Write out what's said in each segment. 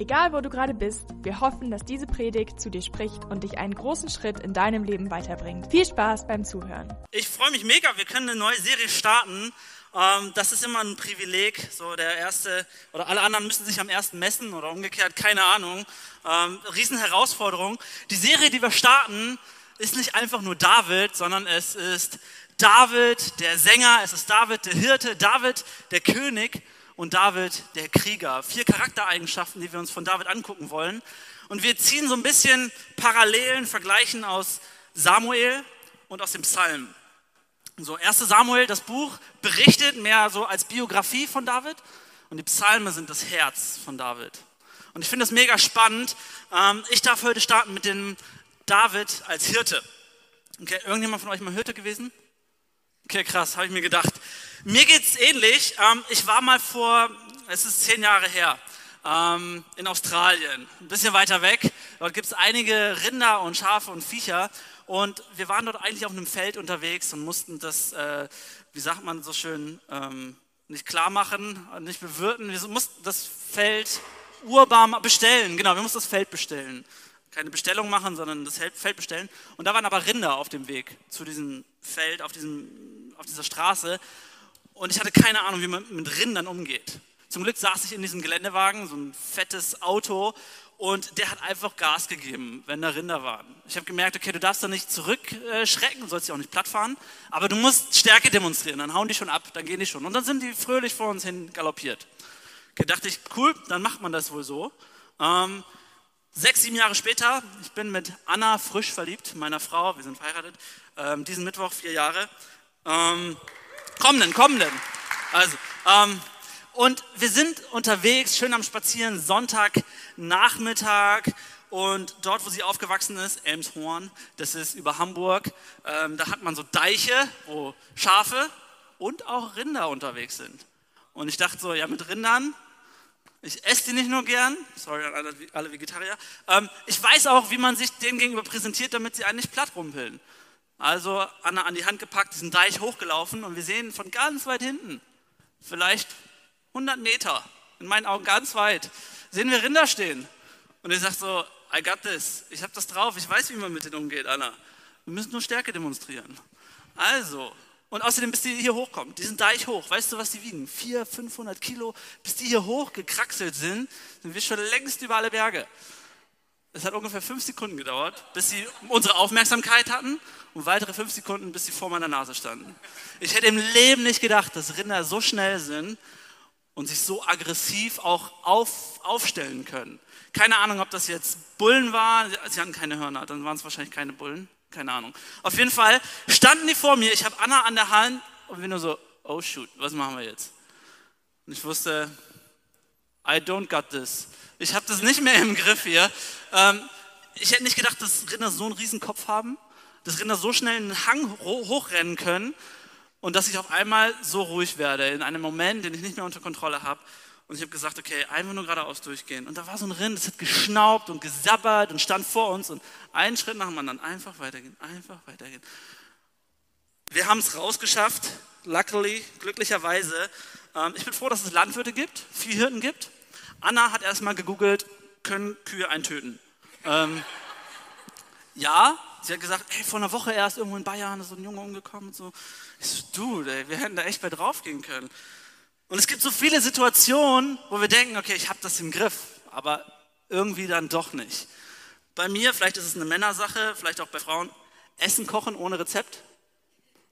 Egal wo du gerade bist, wir hoffen, dass diese Predigt zu dir spricht und dich einen großen Schritt in deinem Leben weiterbringt. Viel Spaß beim Zuhören. Ich freue mich mega, wir können eine neue Serie starten. Ähm, das ist immer ein Privileg. So der erste oder alle anderen müssen sich am ersten messen oder umgekehrt, keine Ahnung. Ähm, Riesenherausforderung. Die Serie, die wir starten, ist nicht einfach nur David, sondern es ist David, der Sänger, es ist David, der Hirte, David, der König und David, der Krieger. Vier Charaktereigenschaften, die wir uns von David angucken wollen. Und wir ziehen so ein bisschen Parallelen, Vergleichen aus Samuel und aus dem Psalm. So, 1. Samuel, das Buch, berichtet mehr so als Biografie von David und die Psalme sind das Herz von David. Und ich finde das mega spannend. Ähm, ich darf heute starten mit dem David als Hirte. Okay, irgendjemand von euch mal Hirte gewesen? Okay, krass, habe ich mir gedacht. Mir geht es ähnlich. Ähm, ich war mal vor, es ist zehn Jahre her, ähm, in Australien, ein bisschen weiter weg. Dort gibt es einige Rinder und Schafe und Viecher. Und wir waren dort eigentlich auf einem Feld unterwegs und mussten das, äh, wie sagt man so schön, ähm, nicht klar machen, nicht bewirten. Wir mussten das Feld urbar bestellen. Genau, wir mussten das Feld bestellen. Keine Bestellung machen, sondern das Feld bestellen. Und da waren aber Rinder auf dem Weg zu diesem Feld, auf, diesem, auf dieser Straße. Und ich hatte keine Ahnung, wie man mit Rindern umgeht. Zum Glück saß ich in diesem Geländewagen, so ein fettes Auto, und der hat einfach Gas gegeben, wenn da Rinder waren. Ich habe gemerkt, okay, du darfst da nicht zurückschrecken, du sollst dich auch nicht plattfahren, aber du musst Stärke demonstrieren, dann hauen die schon ab, dann gehen die schon. Und dann sind die fröhlich vor uns hin galoppiert. Okay, dachte ich, cool, dann macht man das wohl so. Ähm, sechs, sieben Jahre später, ich bin mit Anna frisch verliebt, meiner Frau, wir sind verheiratet, ähm, diesen Mittwoch vier Jahre. Ähm, kommenden, kommenden. Also, ähm, und wir sind unterwegs, schön am Spazieren, Sonntagnachmittag. Und dort, wo sie aufgewachsen ist, Elmshorn, das ist über Hamburg, ähm, da hat man so Deiche, wo Schafe und auch Rinder unterwegs sind. Und ich dachte so, ja, mit Rindern, ich esse die nicht nur gern, sorry an alle, alle Vegetarier, ähm, ich weiß auch, wie man sich denen gegenüber präsentiert, damit sie einen nicht platt rumpeln. Also Anna an die Hand gepackt, diesen Deich hochgelaufen und wir sehen von ganz weit hinten, vielleicht 100 Meter, in meinen Augen ganz weit, sehen wir Rinder stehen. Und ich sage so, I got this, ich habe das drauf, ich weiß, wie man mit denen umgeht, Anna. Wir müssen nur Stärke demonstrieren. Also, und außerdem, bis die hier hochkommen, die sind Deich hoch, weißt du, was die wiegen? 400, 500 Kilo. Bis die hier hochgekraxelt sind, sind wir schon längst über alle Berge. Es hat ungefähr fünf Sekunden gedauert, bis sie unsere Aufmerksamkeit hatten und weitere fünf Sekunden, bis sie vor meiner Nase standen. Ich hätte im Leben nicht gedacht, dass Rinder so schnell sind und sich so aggressiv auch auf, aufstellen können. Keine Ahnung, ob das jetzt Bullen waren. Sie hatten keine Hörner, dann waren es wahrscheinlich keine Bullen. Keine Ahnung. Auf jeden Fall standen die vor mir. Ich habe Anna an der Hand und wir nur so, oh shoot, was machen wir jetzt? Und ich wusste, I don't got this. Ich habe das nicht mehr im Griff hier. Ähm, ich hätte nicht gedacht, dass Rinder so einen riesen Kopf haben, dass Rinder so schnell einen Hang hochrennen können und dass ich auf einmal so ruhig werde in einem Moment, den ich nicht mehr unter Kontrolle habe. Und ich habe gesagt, okay, einfach nur geradeaus durchgehen. Und da war so ein Rind, das hat geschnaubt und gesabbert und stand vor uns und einen Schritt nach dem anderen, einfach weitergehen, einfach weitergehen. Wir haben es rausgeschafft, luckily, glücklicherweise. Ähm, ich bin froh, dass es Landwirte gibt, Viehhirten gibt. Anna hat erstmal gegoogelt, können Kühe eintöten? Ähm, ja, sie hat gesagt, ey, vor einer Woche erst irgendwo in Bayern ist so ein Junge umgekommen und so. Ich so, du, ey, wir hätten da echt bei drauf gehen können. Und es gibt so viele Situationen, wo wir denken, okay, ich habe das im Griff, aber irgendwie dann doch nicht. Bei mir, vielleicht ist es eine Männersache, vielleicht auch bei Frauen, Essen kochen ohne Rezept.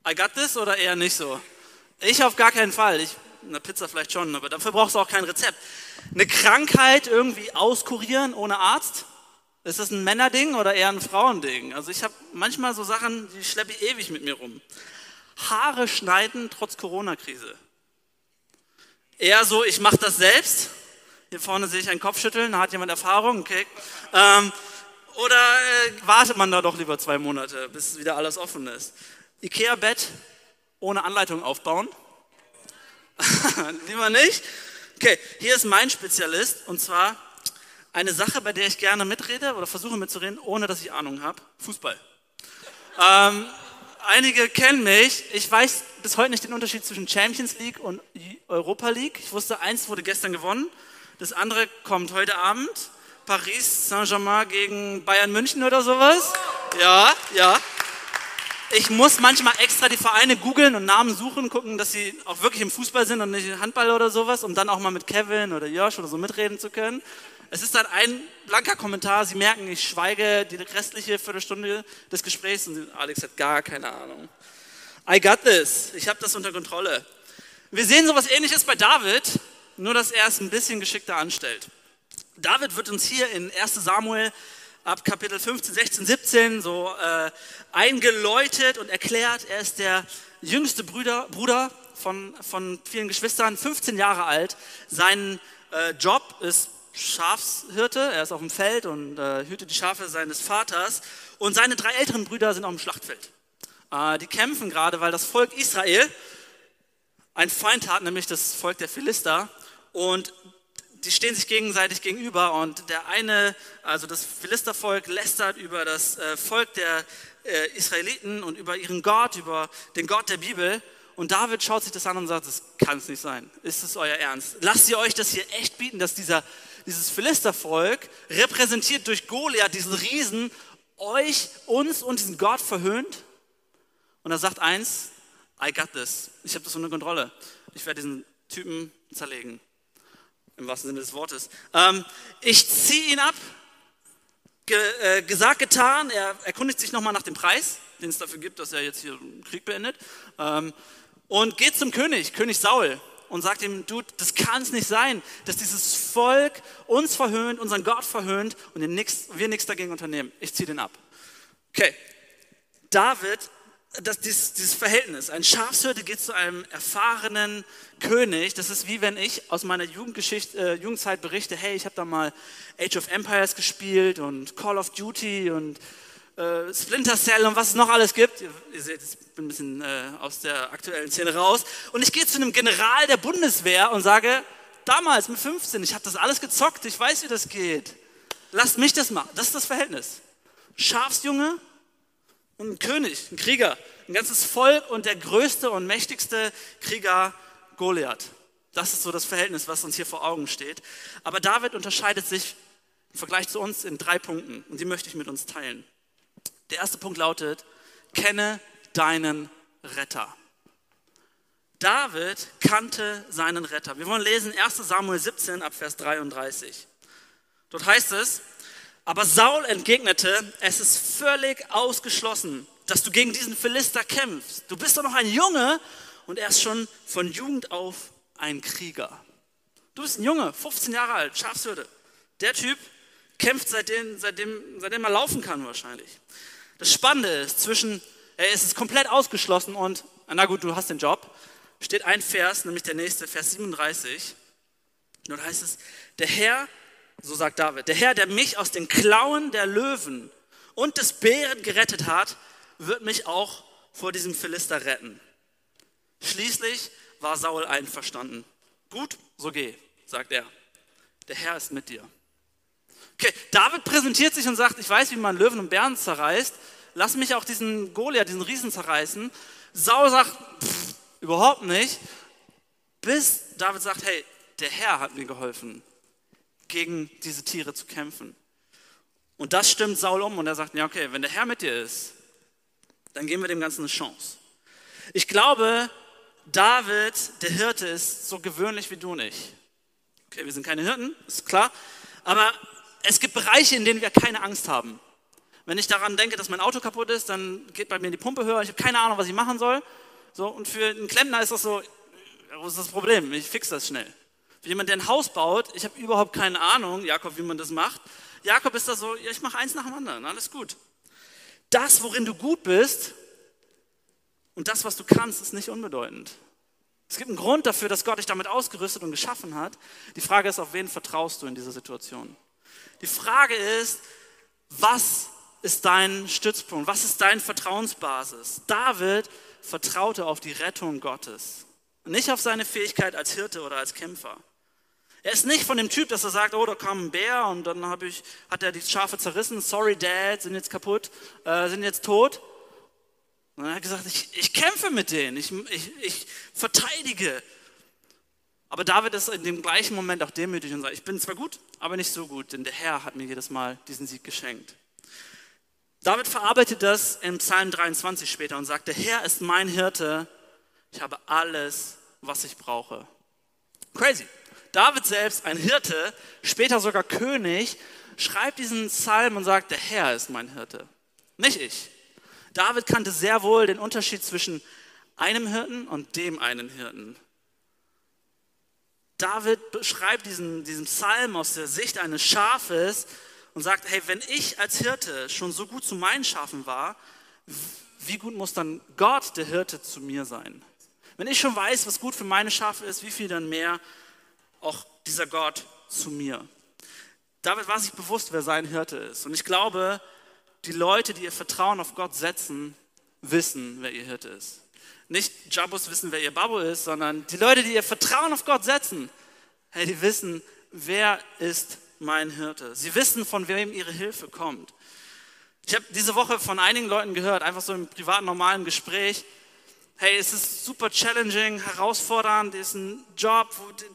I got this oder eher nicht so? Ich auf gar keinen Fall. Ich eine Pizza vielleicht schon, aber dafür brauchst du auch kein Rezept. Eine Krankheit irgendwie auskurieren ohne Arzt? Ist das ein Männerding oder eher ein Frauending? Also ich habe manchmal so Sachen, die schleppe ich ewig mit mir rum. Haare schneiden trotz Corona-Krise. Eher so, ich mache das selbst. Hier vorne sehe ich einen Kopfschütteln, da hat jemand Erfahrung, okay. Ähm, Oder äh, wartet man da doch lieber zwei Monate, bis wieder alles offen ist? Ikea-Bett ohne Anleitung aufbauen? lieber nicht? Okay, hier ist mein Spezialist und zwar eine Sache, bei der ich gerne mitrede oder versuche mitzureden, ohne dass ich Ahnung habe. Fußball. Ähm, einige kennen mich. Ich weiß bis heute nicht den Unterschied zwischen Champions League und Europa League. Ich wusste, eins wurde gestern gewonnen, das andere kommt heute Abend. Paris Saint-Germain gegen Bayern München oder sowas. Ja, ja. Ich muss manchmal extra die Vereine googeln und Namen suchen, gucken, dass sie auch wirklich im Fußball sind und nicht Handball oder sowas, um dann auch mal mit Kevin oder Josh oder so mitreden zu können. Es ist dann ein blanker Kommentar. Sie merken, ich schweige die restliche Viertelstunde des Gesprächs und Alex hat gar keine Ahnung. I got this. Ich habe das unter Kontrolle. Wir sehen sowas ähnliches bei David, nur dass er es ein bisschen geschickter anstellt. David wird uns hier in 1 Samuel ab Kapitel 15, 16, 17 so äh, eingeläutet und erklärt. Er ist der jüngste Bruder, Bruder von, von vielen Geschwistern, 15 Jahre alt. Sein äh, Job ist Schafshirte, er ist auf dem Feld und äh, hütet die Schafe seines Vaters. Und seine drei älteren Brüder sind auf dem Schlachtfeld. Äh, die kämpfen gerade, weil das Volk Israel ein Feind hat, nämlich das Volk der Philister. Und die stehen sich gegenseitig gegenüber und der eine, also das Philistervolk, lästert über das äh, Volk der äh, Israeliten und über ihren Gott, über den Gott der Bibel. Und David schaut sich das an und sagt, das kann es nicht sein. Ist es euer Ernst? Lasst ihr euch das hier echt bieten, dass dieser, dieses Philistervolk, repräsentiert durch Goliath, diesen Riesen, euch, uns und diesen Gott verhöhnt? Und er sagt eins, I got this. Ich habe das unter Kontrolle. Ich werde diesen Typen zerlegen. Im wahrsten Sinne des Wortes. Ähm, ich ziehe ihn ab. Ge, äh, gesagt, getan. Er erkundigt sich nochmal nach dem Preis, den es dafür gibt, dass er jetzt hier einen Krieg beendet. Ähm, und geht zum König, König Saul, und sagt ihm, du, das kann es nicht sein, dass dieses Volk uns verhöhnt, unseren Gott verhöhnt und wir nichts dagegen unternehmen. Ich ziehe den ab. Okay, David, das, dieses, dieses Verhältnis, ein Schafshirte geht zu einem erfahrenen König, das ist wie wenn ich aus meiner Jugendgeschichte, äh, Jugendzeit berichte, hey, ich habe da mal Age of Empires gespielt und Call of Duty und äh, Splinter Cell und was es noch alles gibt. Ihr, ihr seht, ich bin ein bisschen äh, aus der aktuellen Szene raus. Und ich gehe zu einem General der Bundeswehr und sage, damals mit 15, ich habe das alles gezockt, ich weiß, wie das geht. Lasst mich das machen. Das ist das Verhältnis. Schafsjunge ein König, ein Krieger, ein ganzes Volk und der größte und mächtigste Krieger Goliath. Das ist so das Verhältnis, was uns hier vor Augen steht. Aber David unterscheidet sich im Vergleich zu uns in drei Punkten und die möchte ich mit uns teilen. Der erste Punkt lautet, kenne deinen Retter. David kannte seinen Retter. Wir wollen lesen 1 Samuel 17 ab Vers 33. Dort heißt es, aber Saul entgegnete, es ist völlig ausgeschlossen, dass du gegen diesen Philister kämpfst. Du bist doch noch ein Junge und er ist schon von Jugend auf ein Krieger. Du bist ein Junge, 15 Jahre alt, Schafshürde. Der Typ kämpft seitdem, seitdem, seitdem er laufen kann wahrscheinlich. Das Spannende ist, zwischen, es ist komplett ausgeschlossen und, na gut, du hast den Job, steht ein Vers, nämlich der nächste, Vers 37. Dort heißt es, der Herr, so sagt David, der Herr, der mich aus den Klauen der Löwen und des Bären gerettet hat, wird mich auch vor diesem Philister retten. Schließlich war Saul einverstanden. Gut, so geh, sagt er. Der Herr ist mit dir. Okay, David präsentiert sich und sagt, ich weiß, wie man Löwen und Bären zerreißt. Lass mich auch diesen Goliath, diesen Riesen zerreißen. Saul sagt, pff, überhaupt nicht. Bis David sagt, hey, der Herr hat mir geholfen, gegen diese Tiere zu kämpfen. Und das stimmt Saul um und er sagt, ja okay, wenn der Herr mit dir ist, dann geben wir dem Ganzen eine Chance. Ich glaube, David, der Hirte, ist so gewöhnlich wie du nicht. Okay, wir sind keine Hirten, ist klar. Aber es gibt Bereiche, in denen wir keine Angst haben. Wenn ich daran denke, dass mein Auto kaputt ist, dann geht bei mir die Pumpe höher. Ich habe keine Ahnung, was ich machen soll. So, und für einen Klempner ist das so, was ist das Problem? Ich fix das schnell. Für jemanden, der ein Haus baut, ich habe überhaupt keine Ahnung, Jakob, wie man das macht. Jakob ist da so, ja, ich mache eins nach dem anderen, alles gut. Das, worin du gut bist und das, was du kannst, ist nicht unbedeutend. Es gibt einen Grund dafür, dass Gott dich damit ausgerüstet und geschaffen hat. Die Frage ist, auf wen vertraust du in dieser Situation? Die Frage ist, Was ist dein Stützpunkt? Was ist deine Vertrauensbasis? David vertraute auf die Rettung Gottes, nicht auf seine Fähigkeit als Hirte oder als Kämpfer. Er ist nicht von dem Typ, dass er sagt, oh, da kam ein Bär und dann ich, hat er die Schafe zerrissen, sorry Dad, sind jetzt kaputt, äh, sind jetzt tot. Und er hat gesagt, ich, ich kämpfe mit denen, ich, ich, ich verteidige. Aber David ist in dem gleichen Moment auch demütig und sagt, ich bin zwar gut, aber nicht so gut, denn der Herr hat mir jedes Mal diesen Sieg geschenkt. David verarbeitet das in Psalm 23 später und sagt, der Herr ist mein Hirte, ich habe alles, was ich brauche. Crazy. David selbst, ein Hirte, später sogar König, schreibt diesen Psalm und sagt, der Herr ist mein Hirte, nicht ich. David kannte sehr wohl den Unterschied zwischen einem Hirten und dem einen Hirten. David beschreibt diesen, diesen Psalm aus der Sicht eines Schafes, und sagt, hey, wenn ich als Hirte schon so gut zu meinen Schafen war, wie gut muss dann Gott, der Hirte, zu mir sein? Wenn ich schon weiß, was gut für meine Schafe ist, wie viel dann mehr auch dieser Gott zu mir? David war sich bewusst, wer sein Hirte ist. Und ich glaube, die Leute, die ihr Vertrauen auf Gott setzen, wissen, wer ihr Hirte ist. Nicht Jabos wissen, wer ihr Babo ist, sondern die Leute, die ihr Vertrauen auf Gott setzen, hey, die wissen, wer ist mein Hirte. Sie wissen, von wem ihre Hilfe kommt. Ich habe diese Woche von einigen Leuten gehört, einfach so im privaten, normalen Gespräch, hey, es ist super challenging, herausfordernd, es ist ein Job,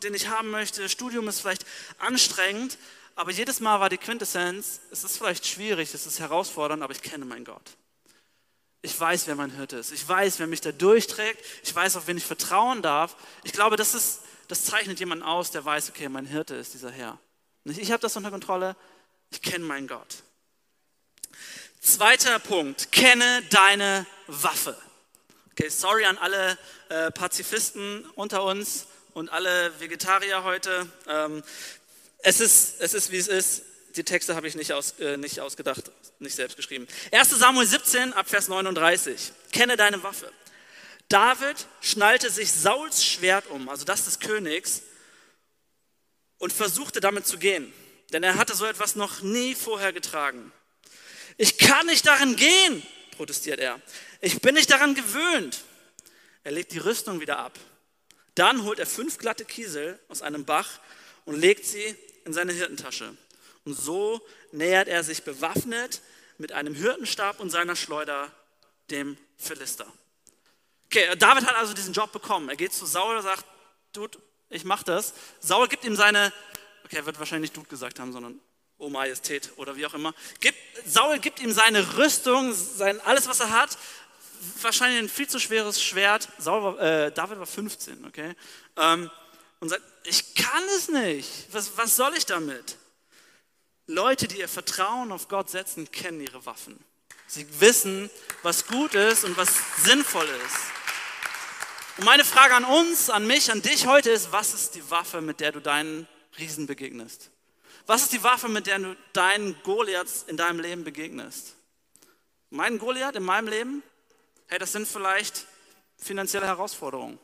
den ich haben möchte, Studium ist vielleicht anstrengend, aber jedes Mal war die Quintessenz, es ist vielleicht schwierig, es ist herausfordernd, aber ich kenne meinen Gott. Ich weiß, wer mein Hirte ist. Ich weiß, wer mich da durchträgt. Ich weiß, auf wen ich vertrauen darf. Ich glaube, das, ist, das zeichnet jemanden aus, der weiß, okay, mein Hirte ist dieser Herr. Nicht ich habe das unter Kontrolle, ich kenne meinen Gott. Zweiter Punkt, kenne deine Waffe. Okay, sorry an alle äh, Pazifisten unter uns und alle Vegetarier heute. Ähm, es, ist, es ist, wie es ist. Die Texte habe ich nicht, aus, äh, nicht ausgedacht, nicht selbst geschrieben. 1 Samuel 17 ab Vers 39. Kenne deine Waffe. David schnallte sich Sauls Schwert um, also das des Königs, und versuchte damit zu gehen, denn er hatte so etwas noch nie vorher getragen. Ich kann nicht darin gehen, protestiert er. Ich bin nicht daran gewöhnt. Er legt die Rüstung wieder ab. Dann holt er fünf glatte Kiesel aus einem Bach und legt sie in seine Hirtentasche. Und so nähert er sich bewaffnet mit einem Hirtenstab und seiner Schleuder dem Philister. Okay, David hat also diesen Job bekommen. Er geht zu Saul und sagt, Dude, ich mache das. Saul gibt ihm seine, okay, er wird wahrscheinlich nicht Dude gesagt haben, sondern O Majestät oder wie auch immer. Gibt, Saul gibt ihm seine Rüstung, sein, alles, was er hat. Wahrscheinlich ein viel zu schweres Schwert. Saul äh, David war 15, okay? Ähm, und sagt, ich kann es nicht. Was, was soll ich damit? Leute, die ihr Vertrauen auf Gott setzen, kennen ihre Waffen. Sie wissen, was gut ist und was sinnvoll ist. Und meine Frage an uns, an mich, an dich heute ist, was ist die Waffe, mit der du deinen Riesen begegnest? Was ist die Waffe, mit der du deinen Goliaths in deinem Leben begegnest? Mein Goliath in meinem Leben? Hey, das sind vielleicht finanzielle Herausforderungen.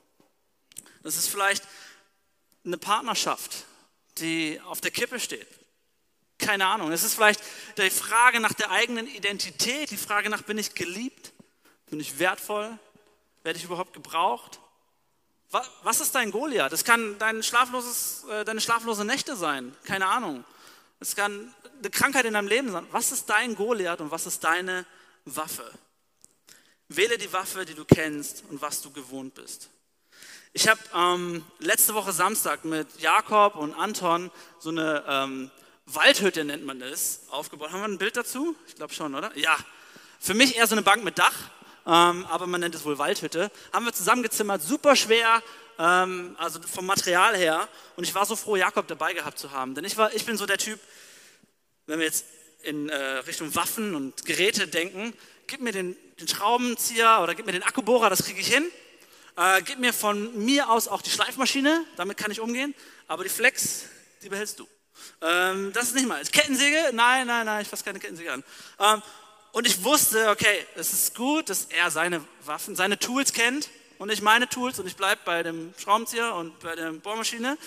Das ist vielleicht eine Partnerschaft, die auf der Kippe steht. Keine Ahnung. Es ist vielleicht die Frage nach der eigenen Identität, die Frage nach, bin ich geliebt? Bin ich wertvoll? Werde ich überhaupt gebraucht? Was ist dein Goliath? Das kann dein schlafloses, äh, deine schlaflose Nächte sein, keine Ahnung. Es kann eine Krankheit in deinem Leben sein. Was ist dein Goliath und was ist deine Waffe? Wähle die Waffe, die du kennst und was du gewohnt bist. Ich habe ähm, letzte Woche Samstag mit Jakob und Anton so eine ähm, Waldhütte, nennt man das, aufgebaut. Haben wir ein Bild dazu? Ich glaube schon, oder? Ja. Für mich eher so eine Bank mit Dach ähm, aber man nennt es wohl Waldhütte. Haben wir zusammengezimmert, super schwer, ähm, also vom Material her. Und ich war so froh, Jakob dabei gehabt zu haben. Denn ich, war, ich bin so der Typ, wenn wir jetzt in äh, Richtung Waffen und Geräte denken, gib mir den, den Schraubenzieher oder gib mir den Akkubohrer, das kriege ich hin. Äh, gib mir von mir aus auch die Schleifmaschine, damit kann ich umgehen. Aber die Flex, die behältst du. Ähm, das ist nicht mal. Kettensäge? Nein, nein, nein, ich fasse keine Kettensäge an. Ähm, und ich wusste, okay, es ist gut, dass er seine Waffen, seine Tools kennt und ich meine Tools und ich bleibe bei dem Schraubenzieher und bei der Bohrmaschine.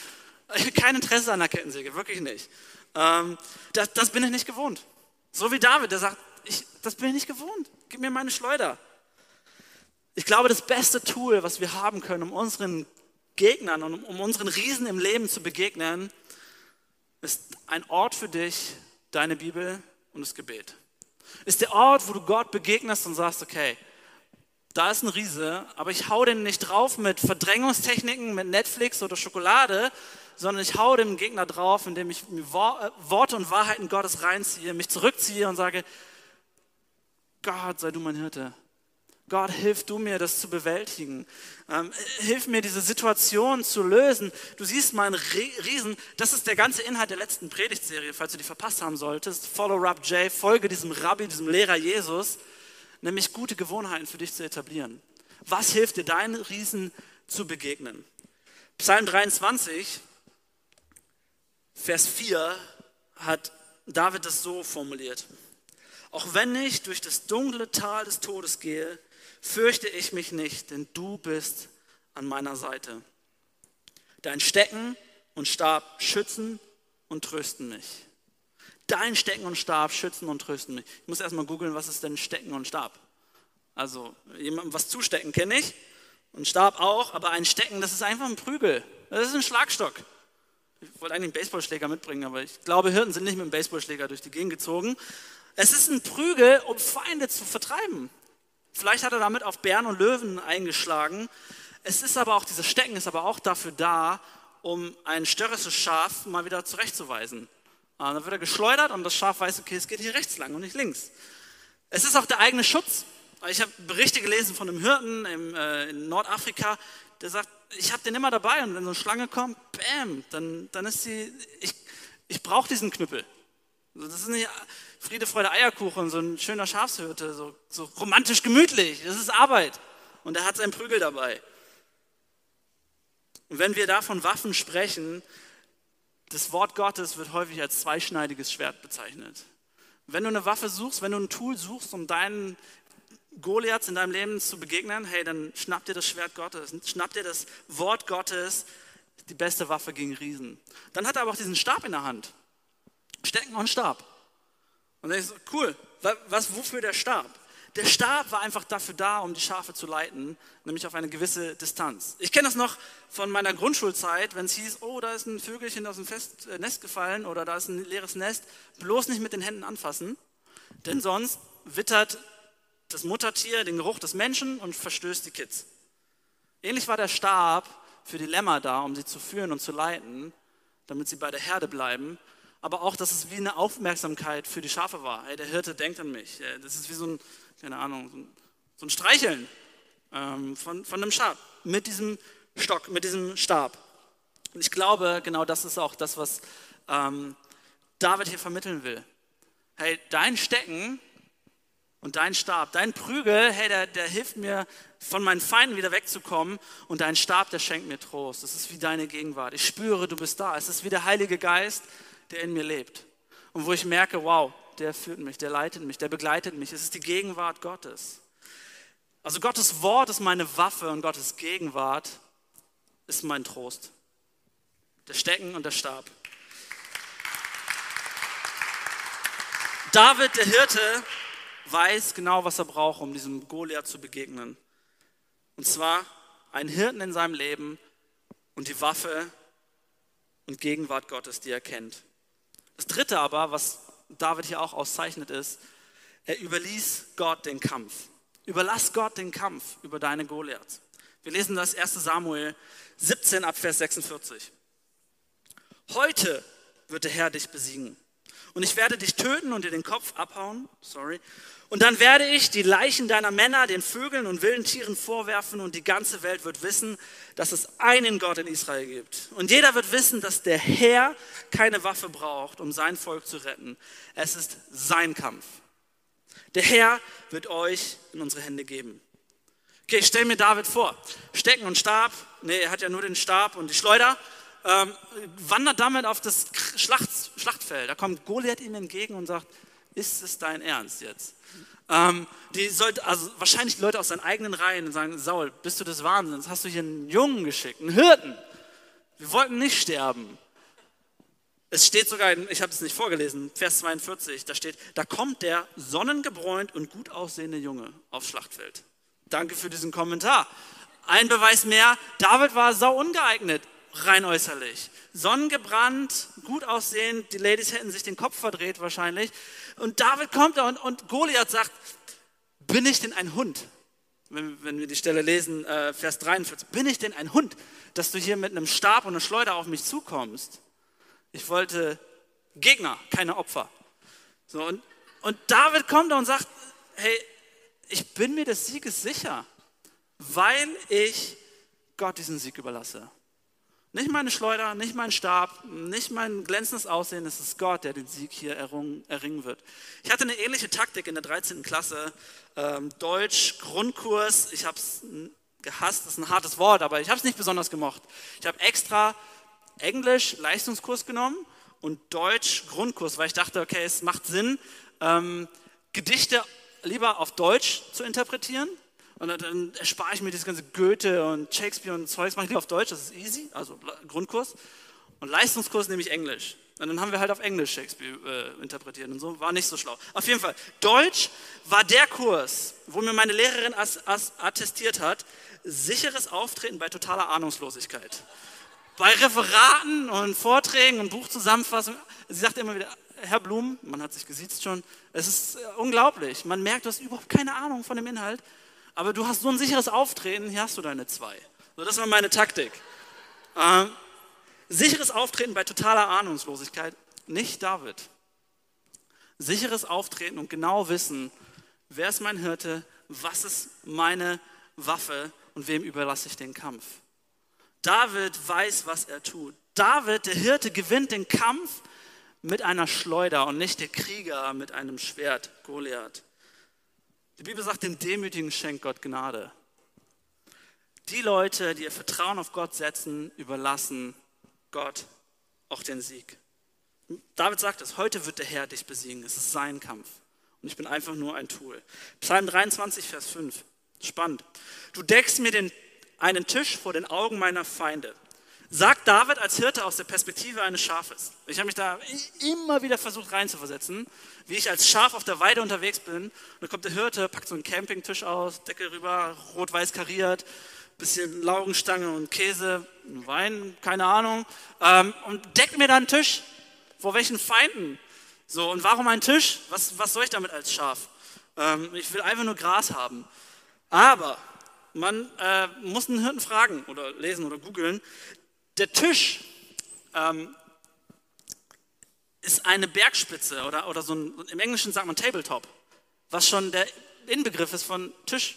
Kein Interesse an der Kettensäge, wirklich nicht. Ähm, das, das bin ich nicht gewohnt. So wie David, der sagt, ich, das bin ich nicht gewohnt. Gib mir meine Schleuder. Ich glaube, das beste Tool, was wir haben können, um unseren Gegnern und um unseren Riesen im Leben zu begegnen, ist ein Ort für dich, deine Bibel und das Gebet. Ist der Ort, wo du Gott begegnest und sagst, okay, da ist ein Riese, aber ich hau den nicht drauf mit Verdrängungstechniken, mit Netflix oder Schokolade, sondern ich hau dem Gegner drauf, indem ich Worte und Wahrheiten Gottes reinziehe, mich zurückziehe und sage, Gott, sei du mein Hirte. Gott, hilf du mir, das zu bewältigen. Ähm, hilf mir, diese Situation zu lösen. Du siehst meinen Riesen, das ist der ganze Inhalt der letzten Predigtserie, falls du die verpasst haben solltest. Follow Rab J, folge diesem Rabbi, diesem Lehrer Jesus, nämlich gute Gewohnheiten für dich zu etablieren. Was hilft dir, deinen Riesen zu begegnen? Psalm 23, Vers 4 hat David das so formuliert. Auch wenn ich durch das dunkle Tal des Todes gehe, fürchte ich mich nicht, denn du bist an meiner Seite. Dein Stecken und Stab schützen und trösten mich. Dein Stecken und Stab schützen und trösten mich. Ich muss erstmal googeln, was ist denn Stecken und Stab? Also, jemandem was zustecken kenne ich und Stab auch, aber ein Stecken, das ist einfach ein Prügel. Das ist ein Schlagstock. Ich wollte eigentlich einen Baseballschläger mitbringen, aber ich glaube, Hirten sind nicht mit dem Baseballschläger durch die Gegend gezogen. Es ist ein Prügel, um Feinde zu vertreiben. Vielleicht hat er damit auf Bären und Löwen eingeschlagen. Es ist aber auch, dieses Stecken ist aber auch dafür da, um ein störrisches Schaf mal wieder zurechtzuweisen. Ah, dann wird er geschleudert und das Schaf weiß, okay, es geht hier rechts lang und nicht links. Es ist auch der eigene Schutz. Ich habe Berichte gelesen von einem Hirten im, äh, in Nordafrika, der sagt, ich habe den immer dabei und wenn so eine Schlange kommt, bam, dann, dann ist sie, ich, ich brauche diesen Knüppel. Das ist nicht Friede, Freude, Eierkuchen, so ein schöner Schafshirte, so, so romantisch gemütlich. Das ist Arbeit. Und er hat seinen Prügel dabei. Und wenn wir da von Waffen sprechen, das Wort Gottes wird häufig als zweischneidiges Schwert bezeichnet. Wenn du eine Waffe suchst, wenn du ein Tool suchst, um deinen Goliaths in deinem Leben zu begegnen, hey, dann schnapp dir das Schwert Gottes, schnapp dir das Wort Gottes, die beste Waffe gegen Riesen. Dann hat er aber auch diesen Stab in der Hand. Stecken und Stab. Und dann ist so, cool, was, wofür der Stab? Der Stab war einfach dafür da, um die Schafe zu leiten, nämlich auf eine gewisse Distanz. Ich kenne das noch von meiner Grundschulzeit, wenn es hieß, oh, da ist ein Vögelchen aus dem Fest, äh, Nest gefallen oder da ist ein leeres Nest, bloß nicht mit den Händen anfassen, denn sonst wittert das Muttertier den Geruch des Menschen und verstößt die Kids. Ähnlich war der Stab für die Lämmer da, um sie zu führen und zu leiten, damit sie bei der Herde bleiben aber auch, dass es wie eine Aufmerksamkeit für die Schafe war. Hey, der Hirte denkt an mich. Das ist wie so ein, keine Ahnung, so ein, Streicheln ähm, von, von einem Schaf mit diesem Stock, mit diesem Stab. Und ich glaube, genau das ist auch das, was ähm, David hier vermitteln will. Hey, dein Stecken und dein Stab, dein Prügel, hey, der, der hilft mir, von meinen Feinden wieder wegzukommen. Und dein Stab, der schenkt mir Trost. Das ist wie deine Gegenwart. Ich spüre, du bist da. Es ist wie der Heilige Geist, der in mir lebt. Und wo ich merke, wow, der führt mich, der leitet mich, der begleitet mich. Es ist die Gegenwart Gottes. Also Gottes Wort ist meine Waffe und Gottes Gegenwart ist mein Trost. Der Stecken und der Stab. David, der Hirte, weiß genau, was er braucht, um diesem Goliath zu begegnen. Und zwar einen Hirten in seinem Leben und die Waffe und Gegenwart Gottes, die er kennt. Das dritte aber, was David hier auch auszeichnet, ist, er überließ Gott den Kampf. Überlass Gott den Kampf über deine Goliath. Wir lesen das 1. Samuel 17 ab Vers 46. Heute wird der Herr dich besiegen. Und ich werde dich töten und dir den Kopf abhauen. Sorry. Und dann werde ich die Leichen deiner Männer den Vögeln und wilden Tieren vorwerfen und die ganze Welt wird wissen, dass es einen Gott in Israel gibt. Und jeder wird wissen, dass der Herr keine Waffe braucht, um sein Volk zu retten. Es ist sein Kampf. Der Herr wird euch in unsere Hände geben. Okay, ich stelle mir David vor. Stecken und Stab. Nee, er hat ja nur den Stab und die Schleuder. Ähm, wandert damit auf das Schlacht, Schlachtfeld. Da kommt Goliath ihm entgegen und sagt, ist es dein Ernst jetzt? Ähm, die sollte, also wahrscheinlich Leute aus seinen eigenen Reihen sagen, Saul, bist du des Wahnsinns? Hast du hier einen Jungen geschickt, einen Hirten? Wir wollten nicht sterben. Es steht sogar, ich habe es nicht vorgelesen, Vers 42, da steht, da kommt der sonnengebräunt und gut aussehende Junge aufs Schlachtfeld. Danke für diesen Kommentar. Ein Beweis mehr, David war sau ungeeignet, rein äußerlich. Sonnengebrannt, gut aussehend, die Ladies hätten sich den Kopf verdreht wahrscheinlich. Und David kommt da und, und Goliath sagt, bin ich denn ein Hund? Wenn, wenn wir die Stelle lesen, äh, Vers 43, bin ich denn ein Hund, dass du hier mit einem Stab und einer Schleuder auf mich zukommst? Ich wollte Gegner, keine Opfer. So, und, und David kommt da und sagt, hey, ich bin mir des Sieges sicher, weil ich Gott diesen Sieg überlasse. Nicht meine Schleuder, nicht mein Stab, nicht mein glänzendes Aussehen, es ist Gott, der den Sieg hier errungen, erringen wird. Ich hatte eine ähnliche Taktik in der 13. Klasse, ähm, Deutsch, Grundkurs. Ich habe es gehasst, das ist ein hartes Wort, aber ich habe es nicht besonders gemocht. Ich habe extra Englisch Leistungskurs genommen und Deutsch Grundkurs, weil ich dachte, okay, es macht Sinn, ähm, Gedichte lieber auf Deutsch zu interpretieren. Und dann erspare ich mir dieses ganze Goethe und Shakespeare und Zeugs, mache ich lieber auf Deutsch, das ist easy, also Grundkurs. Und Leistungskurs nehme ich Englisch. Und dann haben wir halt auf Englisch Shakespeare äh, interpretiert und so, war nicht so schlau. Auf jeden Fall, Deutsch war der Kurs, wo mir meine Lehrerin attestiert hat, sicheres Auftreten bei totaler Ahnungslosigkeit bei Referaten und Vorträgen und Buchzusammenfassungen, sie sagt immer wieder, Herr Blum, man hat sich gesiezt schon, es ist äh, unglaublich. Man merkt, du hast überhaupt keine Ahnung von dem Inhalt, aber du hast so ein sicheres Auftreten, hier hast du deine zwei. So, das war meine Taktik. Ähm, sicheres Auftreten bei totaler Ahnungslosigkeit, nicht David. Sicheres Auftreten und genau wissen, wer ist mein Hirte, was ist meine Waffe und wem überlasse ich den Kampf. David weiß, was er tut. David, der Hirte, gewinnt den Kampf mit einer Schleuder und nicht der Krieger mit einem Schwert, Goliath. Die Bibel sagt, den Demütigen schenkt Gott Gnade. Die Leute, die ihr Vertrauen auf Gott setzen, überlassen Gott auch den Sieg. David sagt es, heute wird der Herr dich besiegen. Es ist sein Kampf. Und ich bin einfach nur ein Tool. Psalm 23, Vers 5. Spannend. Du deckst mir den einen Tisch vor den Augen meiner Feinde. Sagt David als Hirte aus der Perspektive eines Schafes. Ich habe mich da immer wieder versucht reinzuversetzen, wie ich als Schaf auf der Weide unterwegs bin. Und dann kommt der Hirte, packt so einen Campingtisch aus, Decke rüber, rot-weiß kariert, bisschen Laugenstange und Käse, Wein, keine Ahnung, ähm, und deckt mir da einen Tisch. Vor welchen Feinden? So, und warum ein Tisch? Was, was soll ich damit als Schaf? Ähm, ich will einfach nur Gras haben. Aber man äh, muss einen Hirten fragen oder lesen oder googeln. Der Tisch ähm, ist eine Bergspitze oder, oder so ein, im Englischen sagt man Tabletop, was schon der Inbegriff ist von Tisch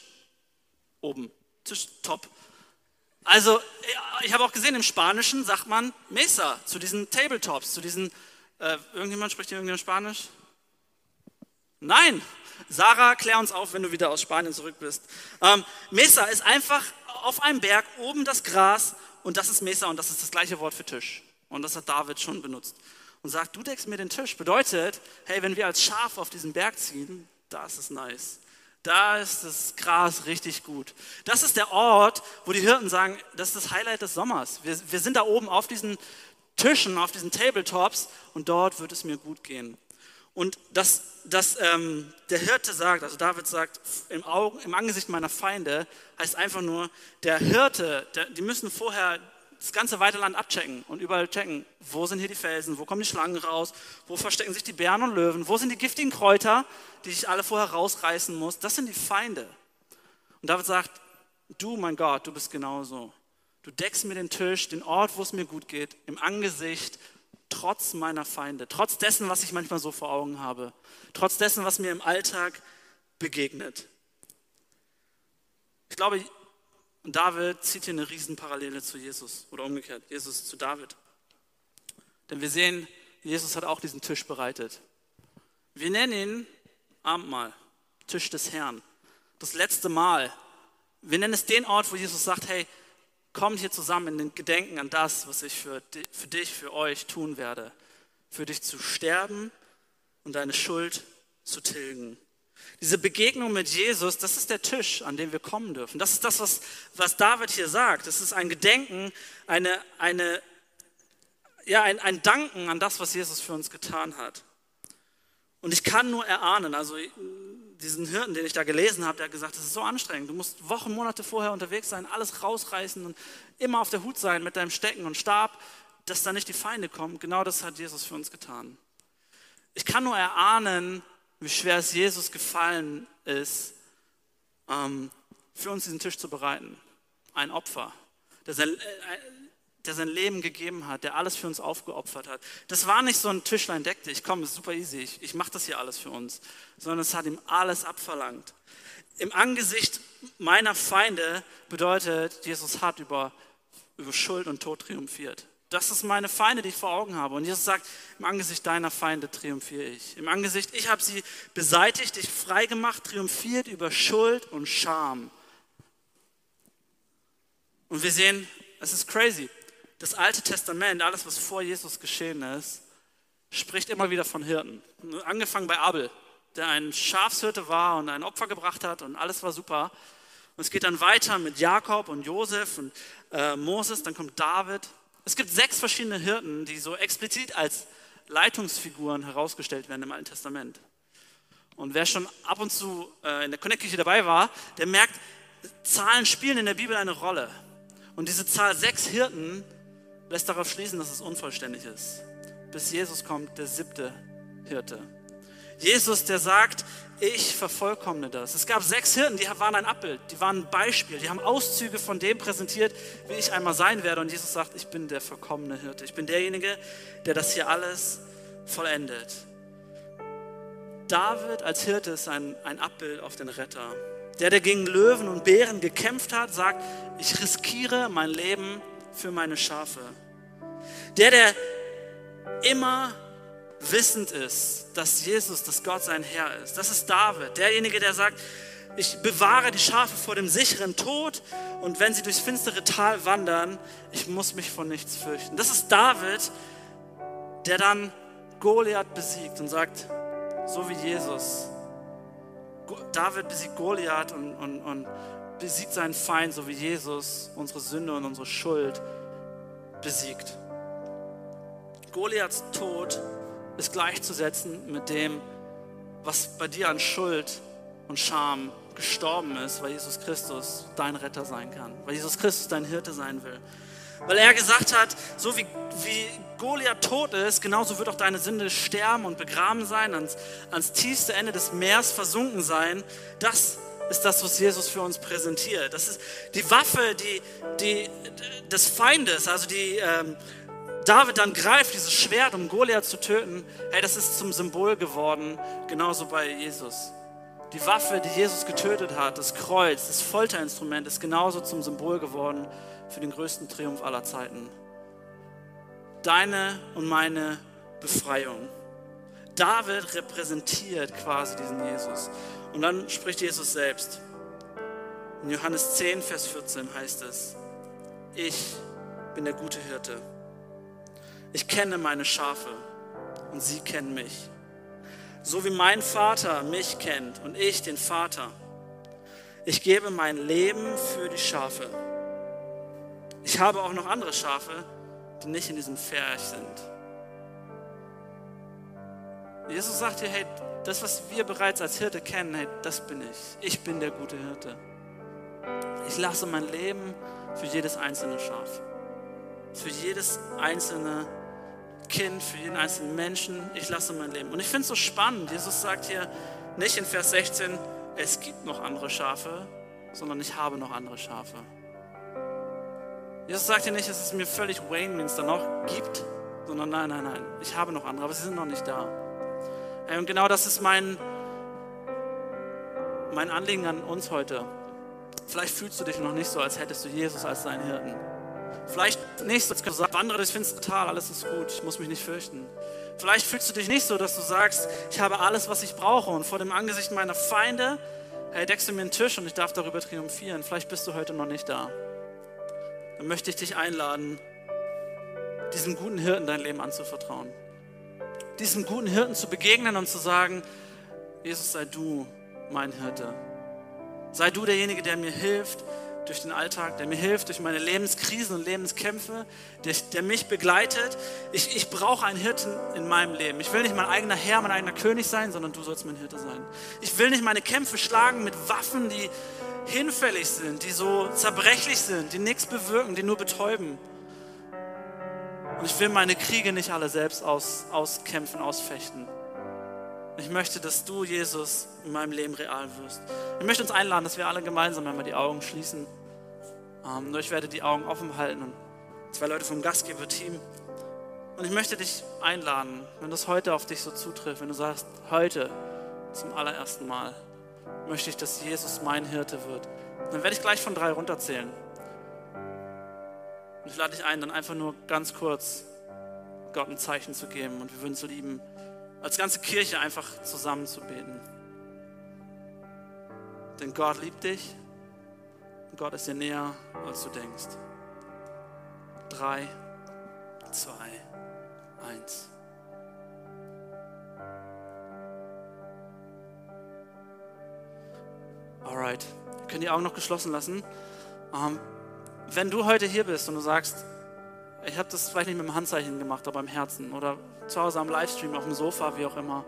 oben, Tischtop. Also, ich habe auch gesehen, im Spanischen sagt man Mesa zu diesen Tabletops, zu diesen, äh, irgendjemand spricht hier irgendjemand Spanisch? Nein, Sarah, klär uns auf, wenn du wieder aus Spanien zurück bist. Ähm, Mesa ist einfach auf einem Berg, oben das Gras und das ist Mesa und das ist das gleiche Wort für Tisch. Und das hat David schon benutzt. Und sagt, du deckst mir den Tisch. Bedeutet, hey, wenn wir als Schaf auf diesen Berg ziehen, da ist es nice. Da ist das Gras richtig gut. Das ist der Ort, wo die Hirten sagen, das ist das Highlight des Sommers. Wir, wir sind da oben auf diesen Tischen, auf diesen Tabletops und dort wird es mir gut gehen. Und dass, dass ähm, der Hirte sagt, also David sagt, im, Augen, im Angesicht meiner Feinde, heißt einfach nur, der Hirte, der, die müssen vorher das ganze weite Land abchecken und überall checken, wo sind hier die Felsen, wo kommen die Schlangen raus, wo verstecken sich die Bären und Löwen, wo sind die giftigen Kräuter, die ich alle vorher rausreißen muss. Das sind die Feinde. Und David sagt, du, mein Gott, du bist genauso. Du deckst mir den Tisch, den Ort, wo es mir gut geht, im Angesicht trotz meiner Feinde, trotz dessen, was ich manchmal so vor Augen habe, trotz dessen, was mir im Alltag begegnet. Ich glaube, David zieht hier eine Riesenparallele zu Jesus oder umgekehrt, Jesus zu David. Denn wir sehen, Jesus hat auch diesen Tisch bereitet. Wir nennen ihn Abendmahl, Tisch des Herrn, das letzte Mal. Wir nennen es den Ort, wo Jesus sagt, hey, kommt hier zusammen in den Gedenken an das, was ich für, für dich, für euch tun werde. Für dich zu sterben und deine Schuld zu tilgen. Diese Begegnung mit Jesus, das ist der Tisch, an dem wir kommen dürfen. Das ist das, was, was David hier sagt. Das ist ein Gedenken, eine, eine, ja, ein, ein Danken an das, was Jesus für uns getan hat. Und ich kann nur erahnen, also diesen Hirten, den ich da gelesen habe, der hat gesagt, das ist so anstrengend. Du musst Wochen, Monate vorher unterwegs sein, alles rausreißen und immer auf der Hut sein mit deinem Stecken und Stab, dass da nicht die Feinde kommen. Genau das hat Jesus für uns getan. Ich kann nur erahnen, wie schwer es Jesus gefallen ist, ähm, für uns diesen Tisch zu bereiten. Ein Opfer, sein, äh, der sein Leben gegeben hat, der alles für uns aufgeopfert hat. Das war nicht so ein Tischlein deck dich, komm, ist super easy, ich, ich mache das hier alles für uns, sondern es hat ihm alles abverlangt. Im Angesicht meiner Feinde bedeutet, Jesus hat über, über Schuld und Tod triumphiert. Das ist meine Feinde, die ich vor Augen habe. Und Jesus sagt, im Angesicht deiner Feinde triumphiere ich. Im Angesicht, ich habe sie beseitigt, dich frei gemacht, triumphiert über Schuld und Scham. Und wir sehen, es ist crazy. Das Alte Testament, alles, was vor Jesus geschehen ist, spricht immer wieder von Hirten. Angefangen bei Abel, der ein Schafshirte war und ein Opfer gebracht hat und alles war super. Und es geht dann weiter mit Jakob und Josef und äh, Moses, dann kommt David, es gibt sechs verschiedene Hirten, die so explizit als Leitungsfiguren herausgestellt werden im Alten Testament. Und wer schon ab und zu äh, in der Connect-Kirche dabei war, der merkt, Zahlen spielen in der Bibel eine Rolle. Und diese Zahl sechs Hirten lässt darauf schließen, dass es unvollständig ist. Bis Jesus kommt, der siebte Hirte. Jesus, der sagt, ich vervollkommne das. Es gab sechs Hirten, die waren ein Abbild, die waren ein Beispiel, die haben Auszüge von dem präsentiert, wie ich einmal sein werde. Und Jesus sagt, ich bin der verkommene Hirte. Ich bin derjenige, der das hier alles vollendet. David als Hirte ist ein, ein Abbild auf den Retter. Der, der gegen Löwen und Bären gekämpft hat, sagt, ich riskiere mein Leben für meine Schafe. Der, der immer wissend ist, dass Jesus, dass Gott sein Herr ist. Das ist David, derjenige, der sagt, ich bewahre die Schafe vor dem sicheren Tod und wenn sie durchs finstere Tal wandern, ich muss mich von nichts fürchten. Das ist David, der dann Goliath besiegt und sagt, so wie Jesus. David besiegt Goliath und, und, und besiegt seinen Feind, so wie Jesus unsere Sünde und unsere Schuld besiegt. Goliaths Tod ist gleichzusetzen mit dem, was bei dir an Schuld und Scham gestorben ist, weil Jesus Christus dein Retter sein kann, weil Jesus Christus dein Hirte sein will. Weil er gesagt hat, so wie, wie Goliath tot ist, genauso wird auch deine Sünde sterben und begraben sein, ans, ans tiefste Ende des Meers versunken sein. Das ist das, was Jesus für uns präsentiert. Das ist die Waffe die, die, des Feindes, also die, ähm, David dann greift dieses Schwert, um Goliath zu töten, hey, das ist zum Symbol geworden, genauso bei Jesus. Die Waffe, die Jesus getötet hat, das Kreuz, das Folterinstrument, ist genauso zum Symbol geworden für den größten Triumph aller Zeiten. Deine und meine Befreiung. David repräsentiert quasi diesen Jesus. Und dann spricht Jesus selbst. In Johannes 10, Vers 14 heißt es, ich bin der gute Hirte. Ich kenne meine Schafe und sie kennen mich. So wie mein Vater mich kennt und ich den Vater. Ich gebe mein Leben für die Schafe. Ich habe auch noch andere Schafe, die nicht in diesem Pferch sind. Jesus sagt dir, hey, das, was wir bereits als Hirte kennen, hey, das bin ich. Ich bin der gute Hirte. Ich lasse mein Leben für jedes einzelne Schaf. Für jedes einzelne Kind, für jeden einzelnen Menschen. Ich lasse mein Leben. Und ich finde es so spannend. Jesus sagt hier nicht in Vers 16, es gibt noch andere Schafe, sondern ich habe noch andere Schafe. Jesus sagt hier nicht, es ist mir völlig Wayne, wenn es da noch gibt, sondern nein, nein, nein, ich habe noch andere, aber sie sind noch nicht da. Und genau das ist mein, mein Anliegen an uns heute. Vielleicht fühlst du dich noch nicht so, als hättest du Jesus als deinen Hirten. Vielleicht nicht so, dass du wandere durchs finstere Tal, alles ist gut, ich muss mich nicht fürchten. Vielleicht fühlst du dich nicht so, dass du sagst, ich habe alles, was ich brauche und vor dem Angesicht meiner Feinde, hey, deckst du mir einen Tisch und ich darf darüber triumphieren. Vielleicht bist du heute noch nicht da. Dann möchte ich dich einladen, diesem guten Hirten dein Leben anzuvertrauen. Diesem guten Hirten zu begegnen und zu sagen, Jesus, sei du mein Hirte. Sei du derjenige, der mir hilft, durch den Alltag, der mir hilft durch meine Lebenskrisen und Lebenskämpfe, der, der mich begleitet. Ich, ich brauche einen Hirten in meinem Leben. Ich will nicht mein eigener Herr, mein eigener König sein, sondern du sollst mein Hirte sein. Ich will nicht meine Kämpfe schlagen mit Waffen, die hinfällig sind, die so zerbrechlich sind, die nichts bewirken, die nur betäuben. Und ich will meine Kriege nicht alle selbst aus, auskämpfen, ausfechten. Ich möchte, dass du, Jesus, in meinem Leben real wirst. Ich möchte uns einladen, dass wir alle gemeinsam einmal die Augen schließen. Ähm, nur ich werde die Augen offen halten und zwei Leute vom Gastgeber-Team. Und ich möchte dich einladen, wenn das heute auf dich so zutrifft, wenn du sagst, heute zum allerersten Mal möchte ich, dass Jesus mein Hirte wird. Dann werde ich gleich von drei runterzählen. Und ich lade dich ein, dann einfach nur ganz kurz Gott ein Zeichen zu geben. Und wir würden es lieben, als ganze Kirche einfach zusammen zu beten. Denn Gott liebt dich und Gott ist dir näher, als du denkst. Drei, zwei, eins. Alright, wir können die Augen noch geschlossen lassen. Ähm, wenn du heute hier bist und du sagst, ich habe das vielleicht nicht mit dem Handzeichen gemacht, aber im Herzen oder zu Hause am Livestream, auf dem Sofa, wie auch immer.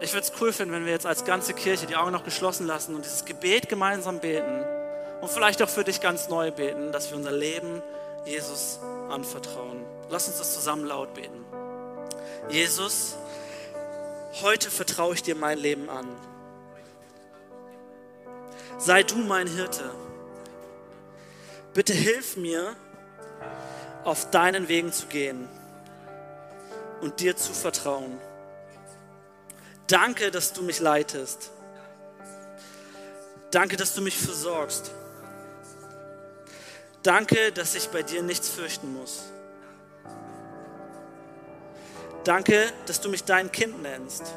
Ich würde es cool finden, wenn wir jetzt als ganze Kirche die Augen noch geschlossen lassen und dieses Gebet gemeinsam beten und vielleicht auch für dich ganz neu beten, dass wir unser Leben Jesus anvertrauen. Lass uns das zusammen laut beten. Jesus, heute vertraue ich dir mein Leben an. Sei du mein Hirte. Bitte hilf mir, auf deinen Wegen zu gehen und dir zu vertrauen. Danke, dass du mich leitest. Danke, dass du mich versorgst. Danke, dass ich bei dir nichts fürchten muss. Danke, dass du mich dein Kind nennst,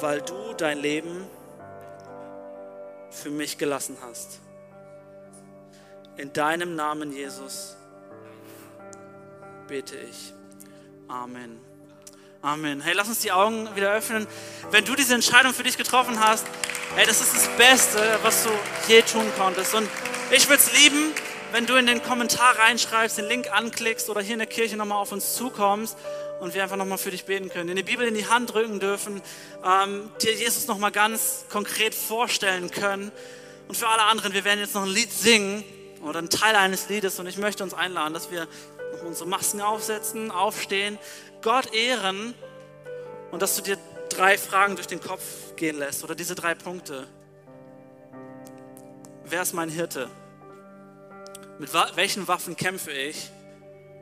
weil du dein Leben für mich gelassen hast. In deinem Namen, Jesus, bete ich. Amen. Amen. Hey, lass uns die Augen wieder öffnen. Wenn du diese Entscheidung für dich getroffen hast, hey, das ist das Beste, was du je tun konntest. Und ich würde es lieben, wenn du in den Kommentar reinschreibst, den Link anklickst oder hier in der Kirche nochmal auf uns zukommst und wir einfach nochmal für dich beten können, in die Bibel in die Hand drücken dürfen, ähm, dir Jesus nochmal ganz konkret vorstellen können. Und für alle anderen, wir werden jetzt noch ein Lied singen oder ein Teil eines Liedes und ich möchte uns einladen, dass wir unsere Masken aufsetzen, aufstehen, Gott ehren und dass du dir drei Fragen durch den Kopf gehen lässt oder diese drei Punkte. Wer ist mein Hirte? Mit welchen Waffen kämpfe ich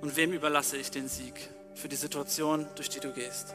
und wem überlasse ich den Sieg für die Situation, durch die du gehst?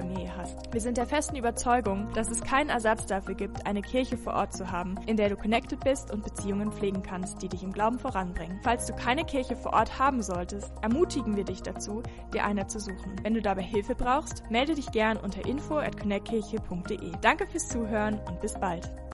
Familie hast. Wir sind der festen Überzeugung, dass es keinen Ersatz dafür gibt, eine Kirche vor Ort zu haben, in der du connected bist und Beziehungen pflegen kannst, die dich im Glauben voranbringen. Falls du keine Kirche vor Ort haben solltest, ermutigen wir dich dazu, dir eine zu suchen. Wenn du dabei Hilfe brauchst, melde dich gern unter info at connectkirche.de. Danke fürs Zuhören und bis bald.